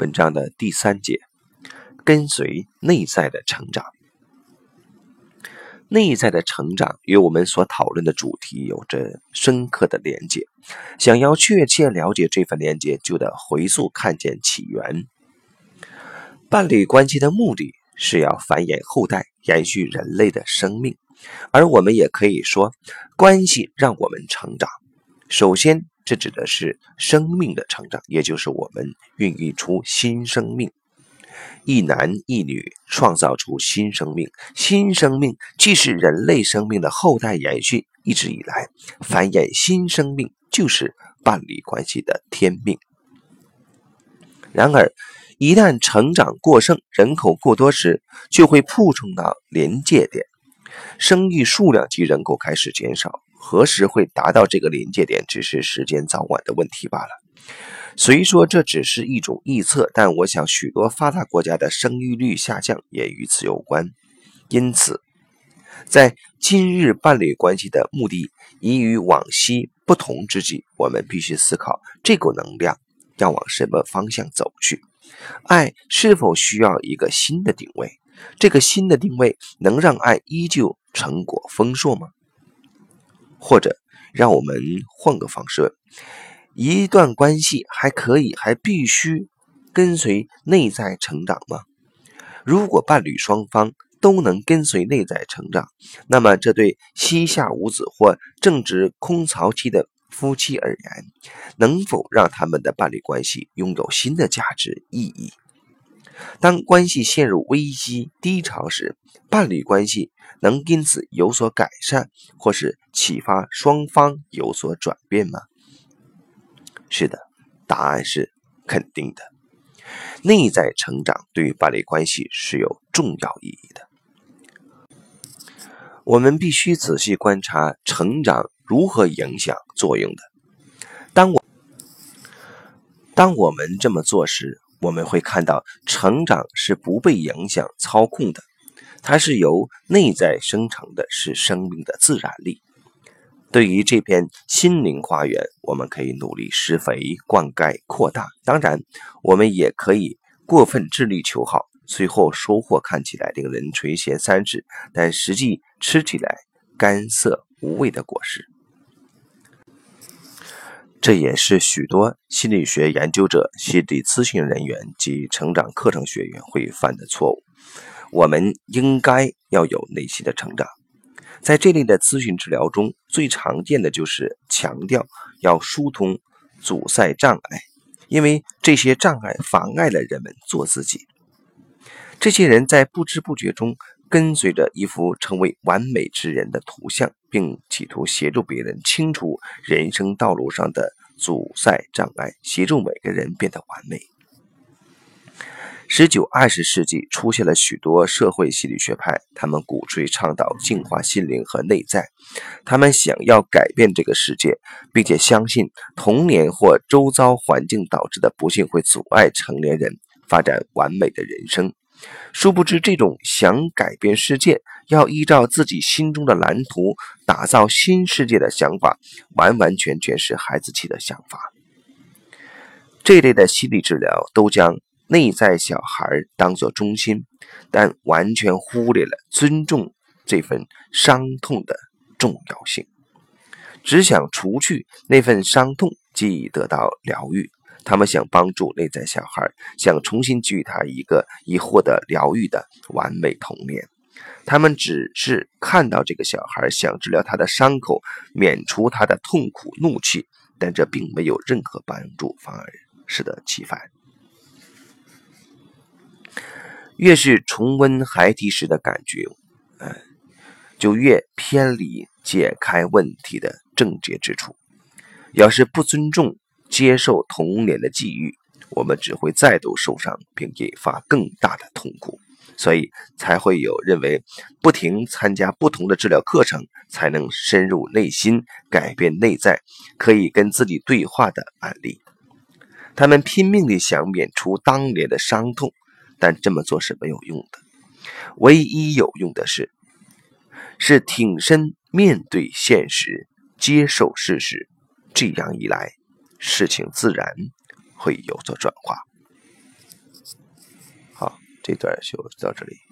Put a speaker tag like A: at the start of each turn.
A: 本章的第三节，跟随内在的成长。内在的成长与我们所讨论的主题有着深刻的连接。想要确切了解这份连接，就得回溯看见起源。伴侣关系的目的是要繁衍后代，延续人类的生命。而我们也可以说，关系让我们成长。首先，这指的是生命的成长，也就是我们孕育出新生命。一男一女创造出新生命，新生命既是人类生命的后代延续，一直以来繁衍新生命就是伴侣关系的天命。然而，一旦成长过剩，人口过多时，就会触碰到临界点，生育数量及人口开始减少。何时会达到这个临界点，只是时间早晚的问题罢了。虽说这只是一种臆测，但我想许多发达国家的生育率下降也与此有关。因此，在今日伴侣关系的目的已与往昔不同之际，我们必须思考这股能量要往什么方向走去。爱是否需要一个新的定位？这个新的定位能让爱依旧成果丰硕吗？或者，让我们换个方式。一段关系还可以，还必须跟随内在成长吗？如果伴侣双方都能跟随内在成长，那么这对膝下无子或正值空巢期的夫妻而言，能否让他们的伴侣关系拥有新的价值意义？当关系陷入危机低潮时，伴侣关系能因此有所改善，或是启发双方有所转变吗？是的，答案是肯定的。内在成长对于伴侣关系是有重要意义的。我们必须仔细观察成长如何影响作用的。当我当我们这么做时，我们会看到成长是不被影响操控的，它是由内在生成的，是生命的自然力。对于这片心灵花园，我们可以努力施肥、灌溉、扩大。当然，我们也可以过分致力求好，最后收获看起来令人垂涎三尺，但实际吃起来干涩无味的果实。这也是许多心理学研究者、心理咨询人员及成长课程学员会犯的错误。我们应该要有内心的成长。在这类的咨询治疗中，最常见的就是强调要疏通阻塞障碍，因为这些障碍妨碍了人们做自己。这些人在不知不觉中跟随着一幅成为完美之人的图像，并企图协助别人清除人生道路上的阻塞障碍，协助每个人变得完美。十九、二十世纪出现了许多社会心理学派，他们鼓吹倡导净化心灵和内在，他们想要改变这个世界，并且相信童年或周遭环境导致的不幸会阻碍成年人发展完美的人生。殊不知，这种想改变世界、要依照自己心中的蓝图打造新世界的想法，完完全全是孩子气的想法。这类的心理治疗都将。内在小孩当作中心，但完全忽略了尊重这份伤痛的重要性，只想除去那份伤痛，即得到疗愈。他们想帮助内在小孩，想重新给予他一个已获得疗愈的完美童年。他们只是看到这个小孩，想治疗他的伤口，免除他的痛苦怒气，但这并没有任何帮助，反而适得其反。越是重温孩提时的感觉，嗯，就越偏离解开问题的症结之处。要是不尊重、接受童年的际遇，我们只会再度受伤，并引发更大的痛苦。所以才会有认为不停参加不同的治疗课程，才能深入内心、改变内在、可以跟自己对话的案例。他们拼命地想免除当年的伤痛。但这么做是没有用的，唯一有用的是，是挺身面对现实，接受事实。这样一来，事情自然会有所转化。好这段就到这里。